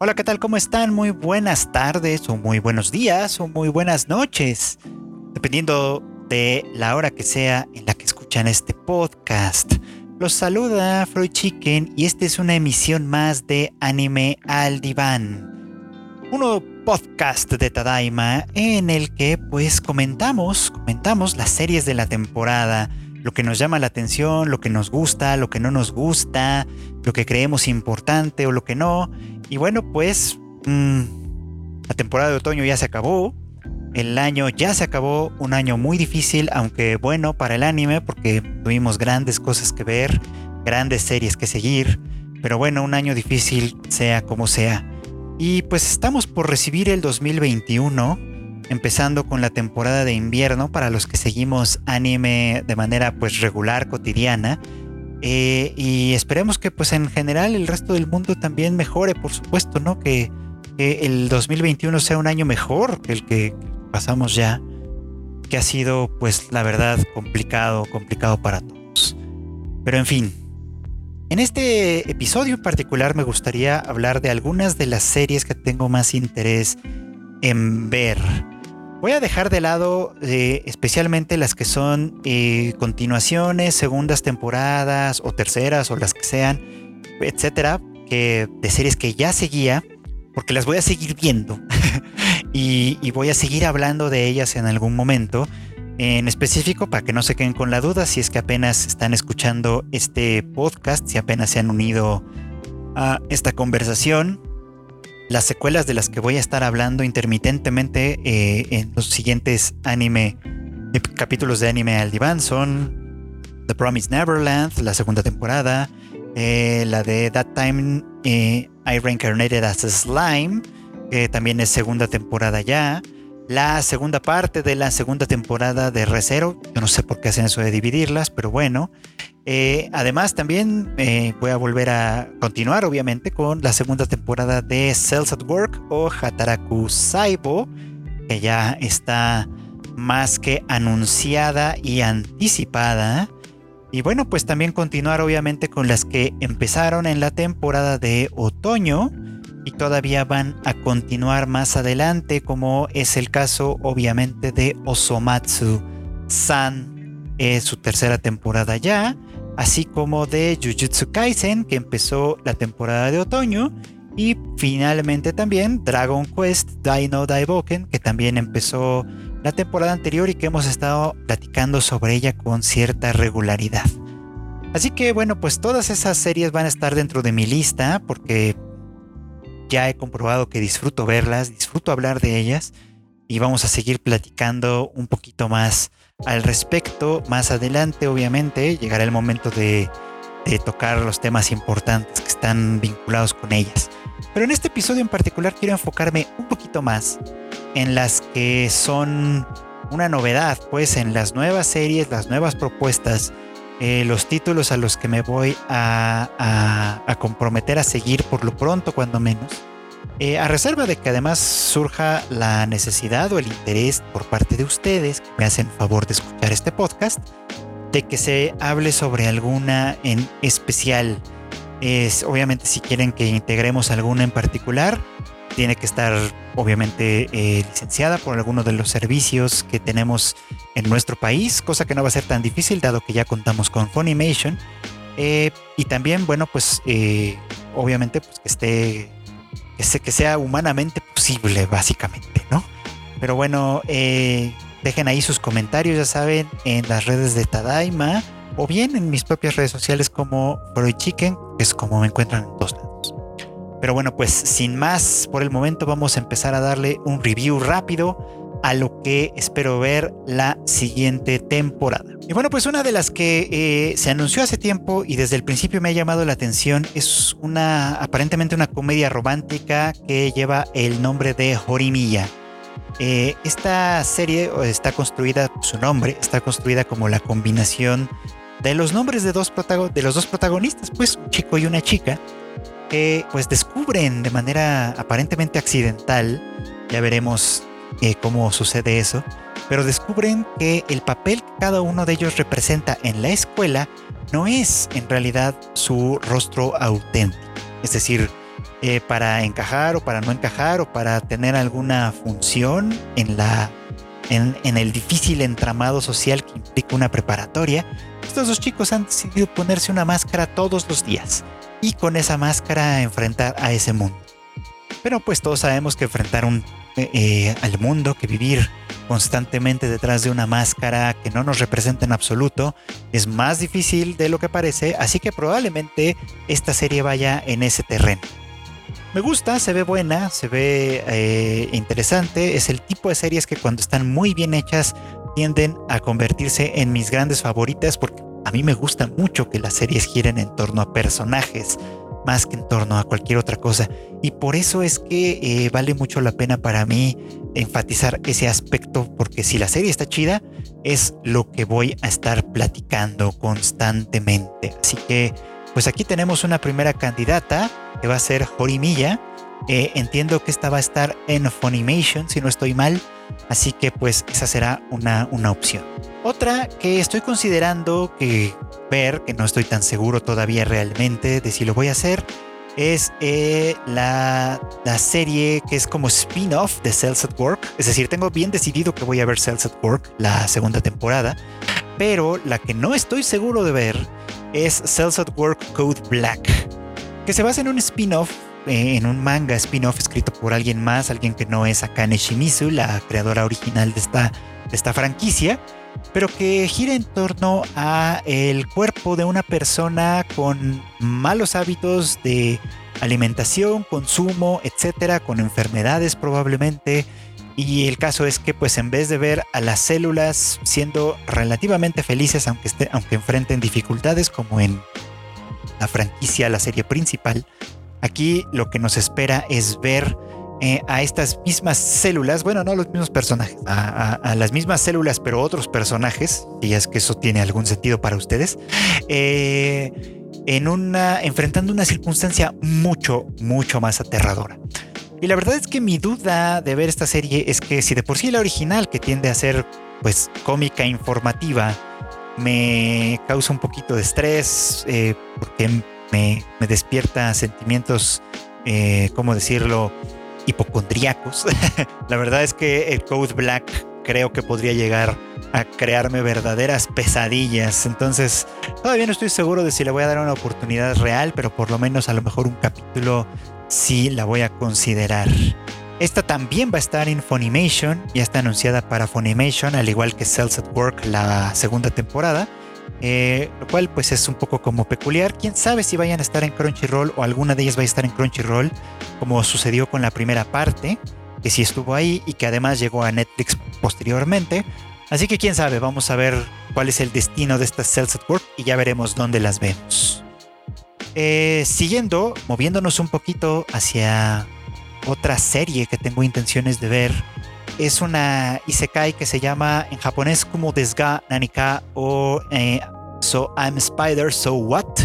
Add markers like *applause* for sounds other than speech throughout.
Hola, ¿qué tal? ¿Cómo están? Muy buenas tardes o muy buenos días o muy buenas noches, dependiendo de la hora que sea en la que escuchan este podcast. Los saluda Freud Chicken y esta es una emisión más de Anime al Diván. Uno podcast de Tadaima en el que pues comentamos, comentamos las series de la temporada, lo que nos llama la atención, lo que nos gusta, lo que no nos gusta, lo que creemos importante o lo que no. Y bueno, pues mm, la temporada de otoño ya se acabó. El año ya se acabó, un año muy difícil, aunque bueno para el anime, porque tuvimos grandes cosas que ver, grandes series que seguir. Pero bueno, un año difícil, sea como sea. Y pues estamos por recibir el 2021 empezando con la temporada de invierno para los que seguimos anime de manera pues regular, cotidiana. Eh, y esperemos que pues en general el resto del mundo también mejore, por supuesto, ¿no? Que, el 2021 sea un año mejor que el que pasamos ya, que ha sido pues la verdad complicado, complicado para todos. Pero en fin, en este episodio en particular me gustaría hablar de algunas de las series que tengo más interés en ver. Voy a dejar de lado eh, especialmente las que son eh, continuaciones, segundas temporadas o terceras o las que sean, etcétera, que, de series que ya seguía, porque las voy a seguir viendo *laughs* y, y, voy a seguir hablando de ellas en algún momento. En específico, para que no se queden con la duda, si es que apenas están escuchando este podcast, si apenas se han unido a esta conversación, las secuelas de las que voy a estar hablando intermitentemente eh, en los siguientes anime capítulos de anime al diván son The Promised Neverland, la segunda temporada, eh, la de That Time eh, I Reincarnated as a Slime, que también es segunda temporada ya, la segunda parte de la segunda temporada de Recero, yo no sé por qué hacen eso de dividirlas, pero bueno, eh, además, también eh, voy a volver a continuar, obviamente, con la segunda temporada de Cells at Work o Hataraku Saibo, que ya está más que anunciada y anticipada. Y bueno, pues también continuar, obviamente, con las que empezaron en la temporada de otoño y todavía van a continuar más adelante, como es el caso, obviamente, de Osomatsu San, es su tercera temporada ya así como de Jujutsu Kaisen, que empezó la temporada de otoño, y finalmente también Dragon Quest Dino Daiboken, que también empezó la temporada anterior y que hemos estado platicando sobre ella con cierta regularidad. Así que bueno, pues todas esas series van a estar dentro de mi lista porque ya he comprobado que disfruto verlas, disfruto hablar de ellas y vamos a seguir platicando un poquito más al respecto. Más adelante, obviamente, llegará el momento de, tocar los temas importantes que están vinculados con ellas. Pero en este episodio en particular quiero enfocarme un poquito más en las que son una novedad, pues en las nuevas series, las nuevas propuestas, eh, los títulos a los que me voy a comprometer a seguir por lo pronto, cuando menos. Eh, a reserva de que además surja la necesidad o el interés por parte de ustedes que me hacen favor de escuchar este podcast, de que se hable sobre alguna en especial. Es obviamente si quieren que integremos alguna en particular, tiene que estar obviamente eh, licenciada por alguno de los servicios que tenemos en nuestro país, cosa que no va a ser tan difícil dado que ya contamos con Funimation. Eh, y también, bueno, pues obviamente pues que esté que sea humanamente posible, básicamente, ¿no? Pero bueno, eh, dejen ahí sus comentarios, ya saben, en las redes de Tadaima o bien en mis propias redes sociales como Freud Chicken, que es como me encuentran en todos. Pero bueno, pues sin más, por el momento vamos a empezar a darle un review rápido a lo que espero ver la siguiente temporada. Y bueno, pues una de las que eh, se anunció hace tiempo y desde el principio me ha llamado la atención es una aparentemente una comedia romántica que lleva el nombre de Horimiya. Eh, esta serie está construida, su nombre está construida como la combinación de los nombres de, dos de los dos protagonistas, pues un chico y una chica, que pues descubren de manera aparentemente accidental, ya veremos eh, cómo sucede eso, pero descubren que el papel que cada uno de ellos representa en la escuela no es en realidad su rostro auténtico. Es decir, eh, para encajar o para no encajar o para tener alguna función en la en, en, el difícil entramado social que implica una preparatoria, estos dos chicos han decidido ponerse una máscara todos los días y con esa máscara enfrentar a ese mundo. Pero pues todos sabemos que enfrentar eh, eh, al mundo, que vivir constantemente detrás de una máscara que no nos representa en absoluto, es más difícil de lo que parece, así que probablemente esta serie vaya en ese terreno. Me gusta, se ve buena, se ve eh, interesante, es el tipo de series que cuando están muy bien hechas tienden a convertirse en mis grandes favoritas porque a mí me gusta mucho que las series giren en torno a personajes, más que en torno a cualquier otra cosa. Y por eso es que eh, vale mucho la pena para mí enfatizar ese aspecto, porque si la serie está chida, es lo que voy a estar platicando constantemente. Así que, pues aquí tenemos una primera candidata, que va a ser Jorimilla. Eh, entiendo que esta va a estar en Funimation, si no estoy mal. Así que pues esa será una, una opción. Otra que estoy considerando que ver, que no estoy tan seguro todavía realmente de si lo voy a hacer, es eh, la, la, serie que es como spin-off de Cells at Work. Es decir, tengo bien decidido que voy a ver Cells at Work, la segunda temporada, pero la que no estoy seguro de ver es Cells at Work Code Black, que se basa en un spin-off, eh, en un manga spin-off escrito por alguien más, alguien que no es Akane Shimizu, la creadora original de esta, de esta franquicia pero que gira en torno a el cuerpo de una persona con malos hábitos de alimentación, consumo, etcétera, con enfermedades probablemente. Y el caso es que, pues, en vez de ver a las células siendo relativamente felices, aunque, aunque enfrenten dificultades, como en la franquicia, la serie principal, aquí lo que nos espera es ver eh, a estas mismas células, bueno, no a los mismos personajes, a, las mismas células, pero otros personajes, y es que eso tiene algún sentido para ustedes, eh, en una, enfrentando una circunstancia mucho, mucho más aterradora. Y la verdad es que mi duda de ver esta serie es que si de por sí la original, que tiende a ser pues cómica, informativa, me causa un poquito de estrés, eh, porque me, me, despierta sentimientos, ¿cómo decirlo?, hipocondríacos. *laughs* la verdad es que el Code Black creo que podría llegar a crearme verdaderas pesadillas. Entonces, todavía no estoy seguro de si le voy a dar una oportunidad real, pero por lo menos a lo mejor un capítulo sí la voy a considerar. Esta también va a estar en Funimation, ya está anunciada para Funimation, al igual que Cells at Work la segunda temporada. Eh, lo cual pues es un poco como peculiar. Quién sabe si vayan a estar en Crunchyroll o alguna de ellas va a estar en Crunchyroll, como sucedió con la primera parte, que sí estuvo ahí y que además llegó a Netflix posteriormente. Así que quién sabe, vamos a ver cuál es el destino de estas Cells at Work y ya veremos dónde las vemos. Eh, siguiendo, moviéndonos un poquito hacia otra serie que tengo intenciones de ver es una isekai que se llama en japonés como Desga Nanika o eh, So I'm Spider, So What,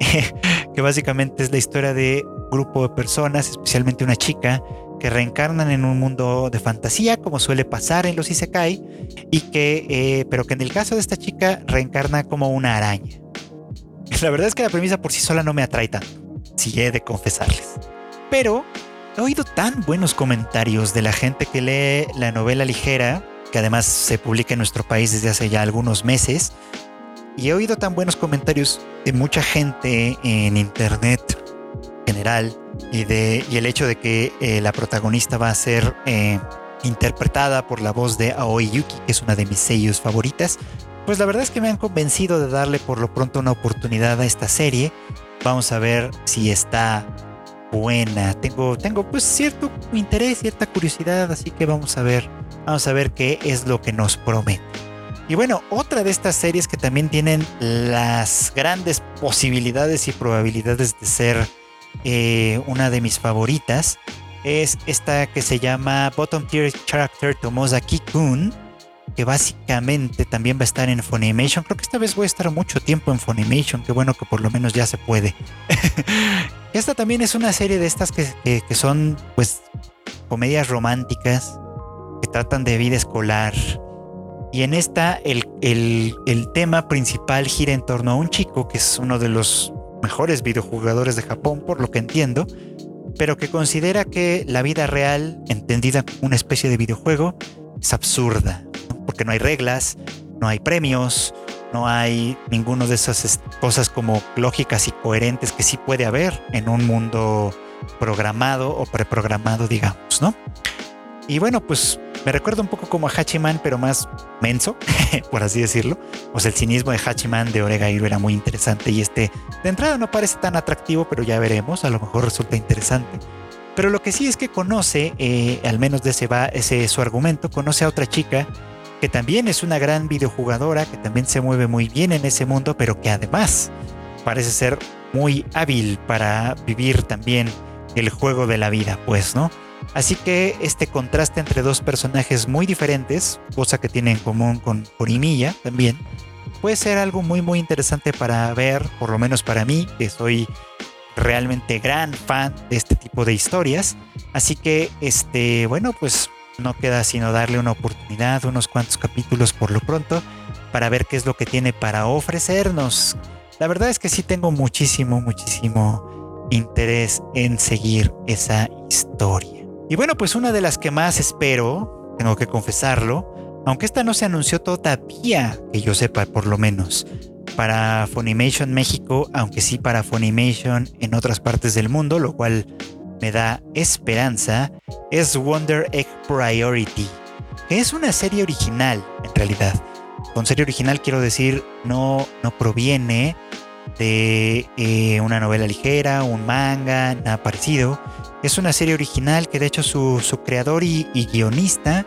*laughs* que básicamente es la historia de un grupo de personas, especialmente una chica, que reencarnan en un mundo de fantasía, como suele pasar en los isekai, y que, eh, pero que en el caso de esta chica reencarna como una araña. La verdad es que la premisa por sí sola no me atrae tanto, si he de confesarles. Pero He oído tan buenos comentarios de la gente que lee la novela ligera, que además se publica en nuestro país desde hace ya algunos meses, y he oído tan buenos comentarios de mucha gente en internet general y, de, y el hecho de que eh, la protagonista va a ser eh, interpretada por la voz de Aoi Yuki, que es una de mis sellos favoritas, pues la verdad es que me han convencido de darle por lo pronto una oportunidad a esta serie. Vamos a ver si está buena. Tengo, tengo pues cierto interés, cierta curiosidad, así que vamos a ver, vamos a ver qué es lo que nos promete. Y bueno, otra de estas series que también tienen las grandes posibilidades y probabilidades de ser eh, una de mis favoritas es esta que se llama Bottom Tier Character Tomozaki Kun, que básicamente también va a estar en Funimation. Creo que esta vez voy a estar mucho tiempo en Funimation, qué bueno que por lo menos ya se puede. *laughs* esta también es una serie de estas que, son pues comedias románticas que tratan de vida escolar. Y en esta el, el tema principal gira en torno a un chico que es uno de los mejores videojugadores de Japón, por lo que entiendo, pero que considera que la vida real, entendida como una especie de videojuego, es absurda, porque no hay reglas, no hay premios, no hay ninguno de esas cosas como lógicas y coherentes que sí puede haber en un mundo programado o preprogramado, digamos, ¿no? Y bueno, pues me recuerda un poco como a Hachiman, pero más menso, *laughs* por así decirlo. Sea, el cinismo de Hachiman de Oregairu era muy interesante y este de entrada no parece tan atractivo, pero ya veremos, a lo mejor resulta interesante. Pero lo que sí es que conoce, eh, al menos de ese va ese su argumento, conoce a otra chica que también es una gran videojugadora, que también se mueve muy bien en ese mundo, pero que además parece ser muy hábil para vivir también el juego de la vida, pues, ¿no? Así que este contraste entre dos personajes muy diferentes, cosa que tiene en común con Orimilla también, puede ser algo muy muy interesante para ver, por lo menos para mí, que soy realmente gran fan de este tipo de historias. Así que, este, bueno, pues no queda sino darle una oportunidad, unos cuantos capítulos por lo pronto, para ver qué es lo que tiene para ofrecernos. La verdad es que sí tengo muchísimo, muchísimo interés en seguir esa historia. Y bueno, pues una de las que más espero, tengo que confesarlo, aunque esta no se anunció todavía, que yo sepa por lo menos, para Funimation México, aunque sí para Funimation en otras partes del mundo, lo cual me da esperanza, es Wonder Egg Priority, que es una serie original en realidad. Con serie original quiero decir, no, no proviene de eh, una novela ligera, un manga, nada parecido. Es una serie original que de hecho su, creador y, guionista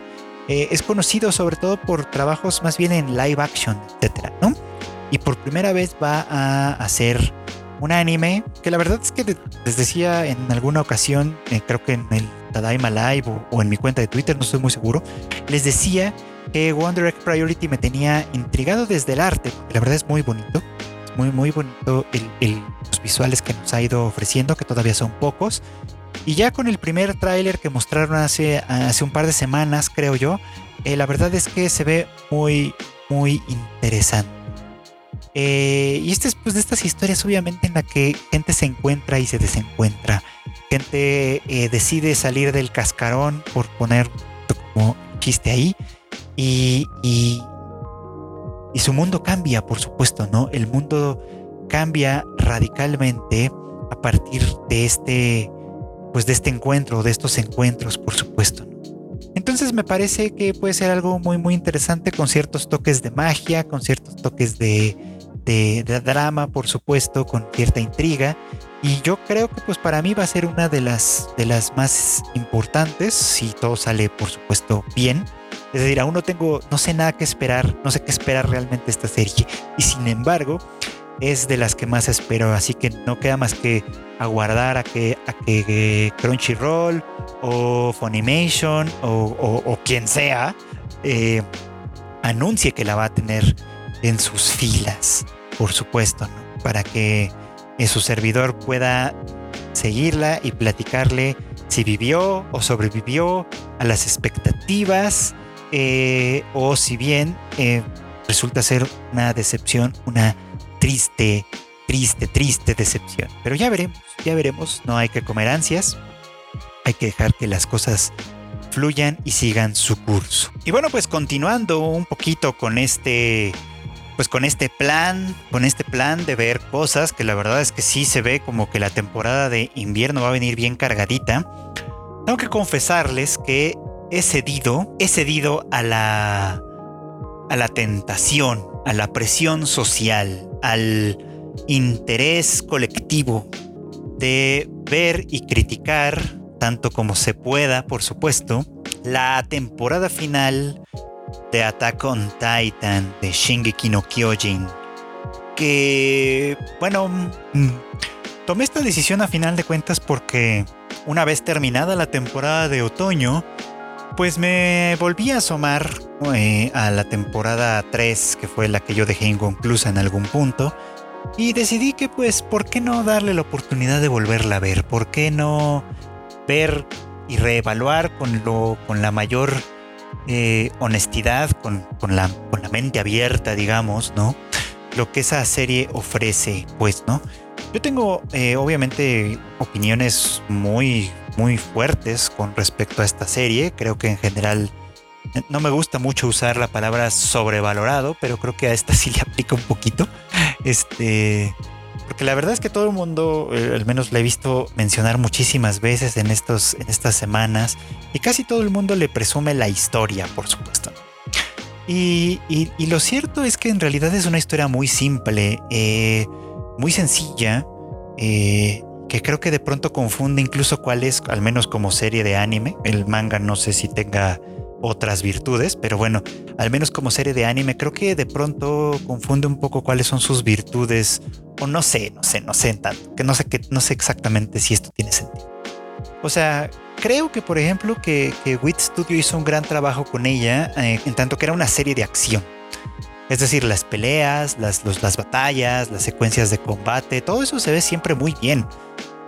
eh, es conocido sobre todo por trabajos más bien en live action, etc. ¿no? Y por primera vez va a hacer un anime que la verdad es que les decía en alguna ocasión, eh, creo que en el Tadaima Live o, en mi cuenta de Twitter, no estoy muy seguro, les decía que Wonder Egg Priority me tenía intrigado desde el arte, la verdad es muy bonito, es muy muy bonito los visuales que nos ha ido ofreciendo, que todavía son pocos. Y ya con el primer tráiler que mostraron hace, hace un par de semanas, creo yo, eh, la verdad es que se ve muy, muy interesante. Eh, y este es pues de estas historias obviamente en la que gente se encuentra y se desencuentra. Gente eh, decide salir del cascarón por poner como chiste ahí. Y, y, su mundo cambia, por supuesto, ¿no? El mundo cambia radicalmente a partir de este, pues de este encuentro, de estos encuentros, por supuesto. Entonces me parece que puede ser algo muy, muy interesante con ciertos toques de magia, con ciertos toques de, de, drama, por supuesto, con cierta intriga. Y yo creo que pues para mí va a ser una de las, de las más importantes, si todo sale, por supuesto, bien. Es decir, aún no tengo, no sé nada que esperar, no sé qué esperar realmente esta serie. Y sin embargo, es de las que más espero. Así que no queda más que aguardar a que, a que Crunchyroll o Funimation o, quien sea eh, anuncie que la va a tener en sus filas por supuesto, para que su servidor pueda seguirla y platicarle si vivió o sobrevivió a las expectativas eh, o si bien eh, resulta ser una decepción, una triste, triste, triste decepción. Pero ya veremos, ya veremos, no hay que comer ansias, hay que dejar que las cosas fluyan y sigan su curso. Y bueno, pues continuando un poquito con este pues con este plan, con este plan de ver cosas que la verdad es que sí se ve como que la temporada de invierno va a venir bien cargadita. Tengo que confesarles que he cedido, he cedido a la a la tentación, a la presión social, al interés colectivo de ver y criticar tanto como se pueda, por supuesto, la temporada final de Attack on Titan de Shingeki no Kyojin. Que, bueno, mm, tomé esta decisión a final de cuentas porque una vez terminada la temporada de otoño, pues me volví a asomar eh, a la temporada 3, que fue la que yo dejé inconclusa en algún punto. Y decidí que pues, ¿por qué no darle la oportunidad de volverla a ver? ¿Por qué no ver y reevaluar con, lo, con la mayor eh, honestidad, con, la, con la mente abierta, digamos, ¿no? Lo que esa serie ofrece, pues, ¿no? Yo tengo eh, obviamente opiniones muy, muy fuertes con respecto a esta serie. Creo que en general no me gusta mucho usar la palabra sobrevalorado, pero creo que a esta *laughs* sí le aplica un poquito. Este, porque la verdad es que todo el mundo, eh, al menos la he visto mencionar muchísimas veces en, estos, en estas semanas, y casi todo el mundo le presume la historia, por supuesto. Y, lo cierto es que en realidad es una historia muy simple, eh, muy sencilla, eh, que creo que de pronto confunde incluso cuál es, al menos como serie de anime. El manga no sé si tenga otras virtudes, pero bueno, al menos como serie de anime, creo que de pronto confunde un poco cuáles son sus virtudes, o no sé, no sé, no sé tanto, que no sé, que, no sé exactamente si esto tiene sentido. O sea, creo que por ejemplo que, que Wit Studio hizo un gran trabajo con ella, eh, en tanto que era una serie de acción. Es decir, las peleas, las, las batallas, las secuencias de combate, todo eso se ve siempre muy bien.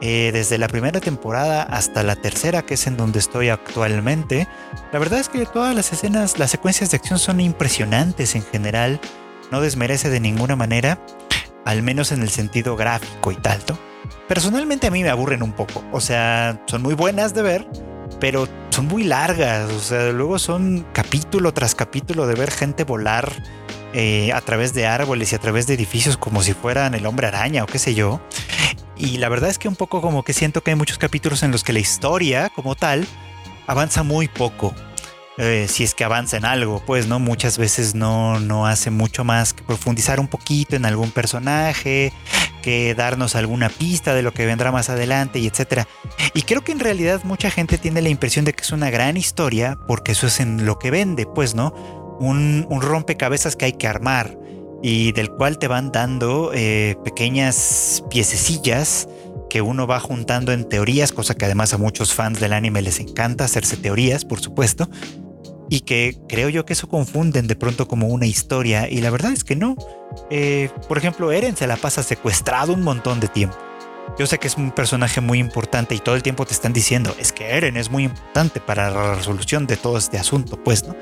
Eh, desde la primera temporada hasta la tercera, que es en donde estoy actualmente, la verdad es que todas las escenas, las secuencias de acción son impresionantes en general, no desmerece de ninguna manera, al menos en el sentido gráfico y tal. Personalmente a mí me aburren un poco, o sea, son muy buenas de ver, pero son muy largas, o sea, luego son capítulo tras capítulo de ver gente volar eh, a través de árboles y a través de edificios como si fueran el hombre araña o qué sé yo. Y la verdad es que un poco como que siento que hay muchos capítulos en los que la historia como tal avanza muy poco. Eh, si es que avanza en algo, pues no muchas veces no, no hace mucho más que profundizar un poquito en algún personaje, que darnos alguna pista de lo que vendrá más adelante y etcétera. Y creo que en realidad mucha gente tiene la impresión de que es una gran historia porque eso es en lo que vende, pues no, un, un rompecabezas que hay que armar y del cual te van dando eh, pequeñas piececillas que uno va juntando en teorías, cosa que además a muchos fans del anime les encanta hacerse teorías, por supuesto, y que creo yo que eso confunden de pronto como una historia, y la verdad es que no. Eh, por ejemplo, Eren se la pasa secuestrado un montón de tiempo. Yo sé que es un personaje muy importante y todo el tiempo te están diciendo, es que Eren es muy importante para la resolución de todo este asunto, pues, ¿no?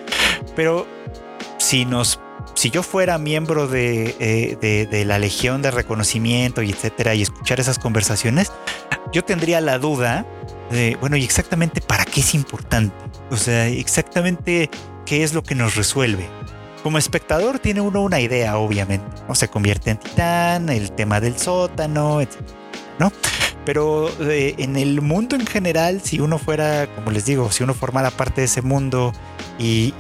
Pero si nos si yo fuera miembro eh, de, la Legión de Reconocimiento y etcétera, y escuchar esas conversaciones, yo tendría la duda de, bueno, ¿y exactamente para qué es importante? O sea, exactamente qué es lo que nos resuelve. Como espectador tiene uno una idea, obviamente, ¿no? Se convierte en titán, el tema del sótano, etcétera, ¿no? Pero eh, en el mundo en general, si uno fuera, como les digo, si uno formara parte de ese mundo y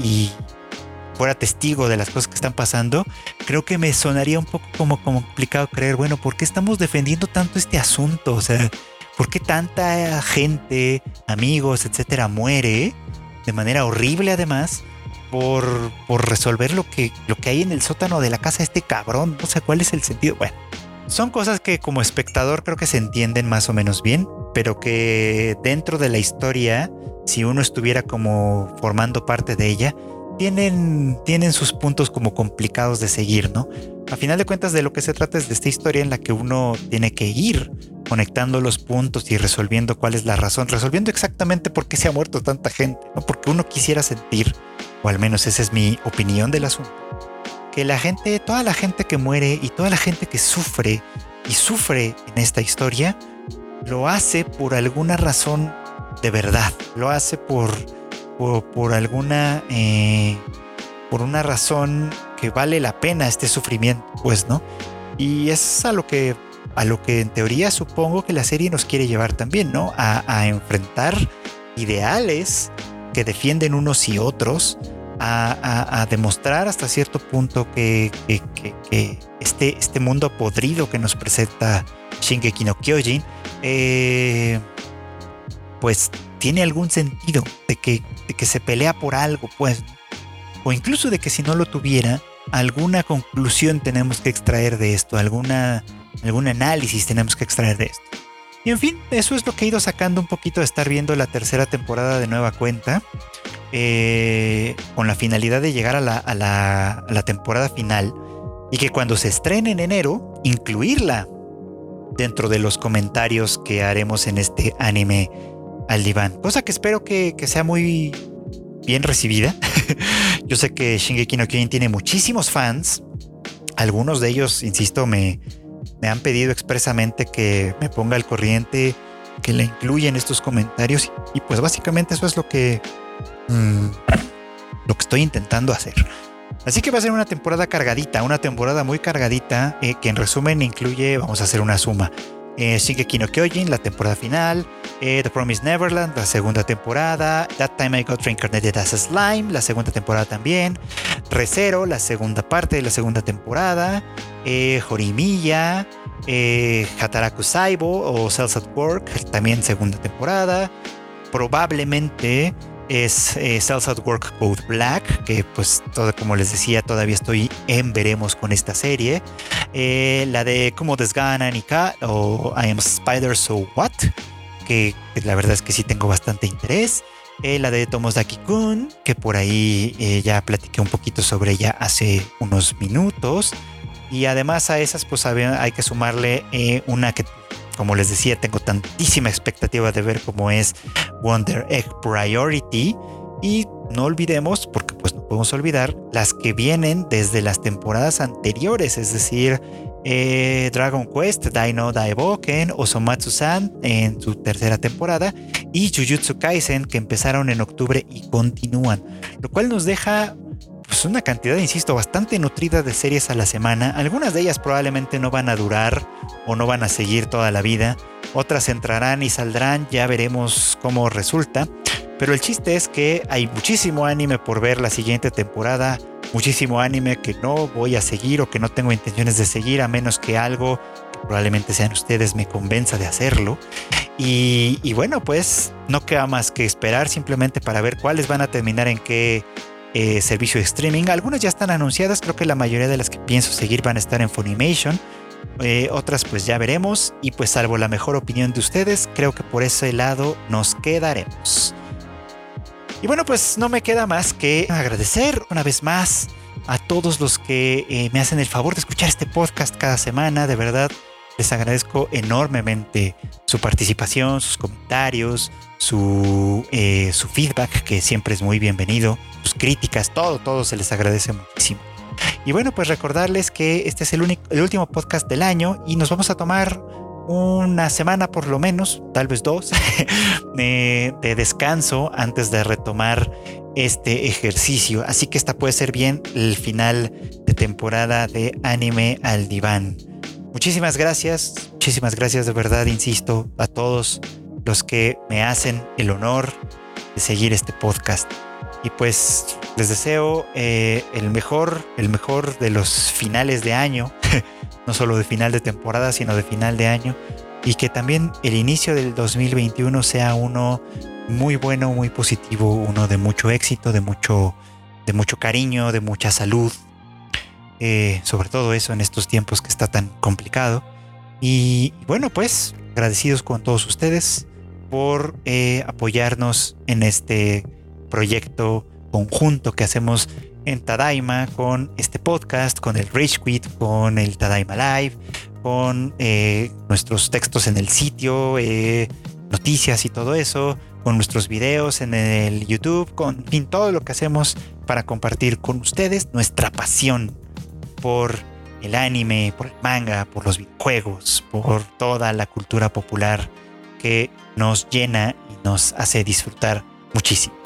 fuera testigo de las cosas que están pasando, creo que me sonaría un poco como, complicado creer, bueno, ¿por qué estamos defendiendo tanto este asunto? O sea, ¿por qué tanta gente, amigos, etcétera, muere de manera horrible además? Por, por resolver lo que, lo que hay en el sótano de la casa de este cabrón. No sé cuál es el sentido. Bueno, son cosas que como espectador creo que se entienden más o menos bien, pero que dentro de la historia, si uno estuviera como formando parte de ella, tienen, tienen sus puntos como complicados de seguir, ¿no? A final de cuentas de lo que se trata es de esta historia en la que uno tiene que ir conectando los puntos y resolviendo cuál es la razón, resolviendo exactamente por qué se ha muerto tanta gente, ¿no? Porque uno quisiera sentir, o al menos esa es mi opinión del asunto, que la gente, toda la gente que muere y toda la gente que sufre y sufre en esta historia, lo hace por alguna razón de verdad, lo hace por por, alguna, eh, por una razón que vale la pena este sufrimiento, pues, ¿no? Y es a lo que, a lo que en teoría supongo que la serie nos quiere llevar también, ¿no? A, enfrentar ideales que defienden unos y otros, a, demostrar hasta cierto punto que, este, este mundo podrido que nos presenta Shingeki no Kyojin, eh, pues tiene algún sentido, de que, que se pelea por algo, pues, o incluso de que si no lo tuviera, alguna conclusión tenemos que extraer de esto, alguna, algún análisis tenemos que extraer de esto. Y en fin, eso es lo que he ido sacando un poquito de estar viendo la tercera temporada de nueva cuenta, eh, con la finalidad de llegar a la, a, la, a la temporada final y que cuando se estrene en enero, incluirla dentro de los comentarios que haremos en este anime al diván. Cosa que espero que, sea muy bien recibida. *laughs* Yo sé que Shingeki no Kyojin tiene muchísimos fans. Algunos de ellos, insisto, me, han pedido expresamente que me ponga al corriente, que la incluya en estos comentarios y pues básicamente eso es lo que mm, lo que estoy intentando hacer. Así que va a ser una temporada cargadita, una temporada muy cargadita, eh, que en resumen incluye, vamos a hacer una suma. Eh, Shingeki no Kyojin, la temporada final, eh, The Promised Neverland, la segunda temporada, That Time I Got Reincarnated as a Slime, la segunda temporada también, Recero, la segunda parte de la segunda temporada, eh, Horimiya, eh, Hataraku Saibo o Cells at Work, también segunda temporada, probablemente es eh, Cells at Work Code Black, que pues como les decía, todavía estoy en veremos con esta serie. Eh, la de Como Desgana Nika o I Am Spider So What, que, la verdad es que sí tengo bastante interés. Eh, la de Tomosaki Kun, que por ahí ya platiqué un poquito sobre ella hace unos minutos. Y además a esas pues hay que sumarle una que como les decía, tengo tantísima expectativa de ver cómo es Wonder Egg Priority. Y no olvidemos, porque pues no podemos olvidar, las que vienen desde las temporadas anteriores, es decir, eh, Dragon Quest, Dino Daiboken, Osomatsu-san en su tercera temporada y Jujutsu Kaisen que empezaron en octubre y continúan, lo cual nos deja pues una cantidad, insisto, bastante nutrida de series a la semana. Algunas de ellas probablemente no van a durar o no van a seguir toda la vida. Otras entrarán y saldrán, ya veremos cómo resulta. Pero el chiste es que hay muchísimo anime por ver la siguiente temporada, muchísimo anime que no voy a seguir o que no tengo intenciones de seguir a menos que algo que probablemente sean ustedes me convenza de hacerlo. Y, bueno, pues no queda más que esperar simplemente para ver cuáles van a terminar en qué eh, servicio de streaming. Algunas ya están anunciadas, creo que la mayoría de las que pienso seguir van a estar en Funimation. Eh, otras pues ya veremos y pues salvo la mejor opinión de ustedes, creo que por ese lado nos quedaremos. Y bueno, pues no me queda más que agradecer una vez más a todos los que eh, me hacen el favor de escuchar este podcast cada semana. De verdad, les agradezco enormemente su participación, sus comentarios, su, eh, su feedback, que siempre es muy bienvenido, sus críticas, todo, todo se les agradece muchísimo. Y bueno, pues recordarles que este es el, único, el último podcast del año y nos vamos a tomar una semana por lo menos, tal vez dos, de, *laughs* de, descanso antes de retomar este ejercicio. Así que esta puede ser bien el final de temporada de anime al diván. Muchísimas gracias, muchísimas gracias de verdad, insisto, a todos los que me hacen el honor de seguir este podcast. Y pues les deseo eh, el mejor, el mejor de los finales de año, no solo de final de temporada, sino de final de año. Y que también el inicio del 2021 sea uno muy bueno, muy positivo, uno de mucho éxito, de mucho, de mucho cariño, de mucha salud, eh, sobre todo eso en estos tiempos que está tan complicado. Y bueno, pues agradecidos con todos ustedes por eh, apoyarnos en este proyecto conjunto que hacemos en Tadaima con este podcast, con el Rage Quit, con el Tadaima Live, con eh, nuestros textos en el sitio, noticias y todo eso, con nuestros videos en el YouTube, con fin, todo lo que hacemos para compartir con ustedes nuestra pasión por el anime, por el manga, por los videojuegos, por toda la cultura popular que nos llena y nos hace disfrutar muchísimo.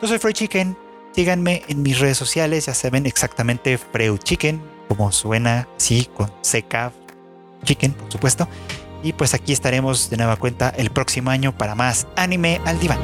Yo soy Frey Chicken, síganme en mis redes sociales, ya saben exactamente Freu Chicken, como suena, sí, con CK Chicken, por supuesto. Y pues aquí estaremos de nueva cuenta el próximo año para más anime al diván.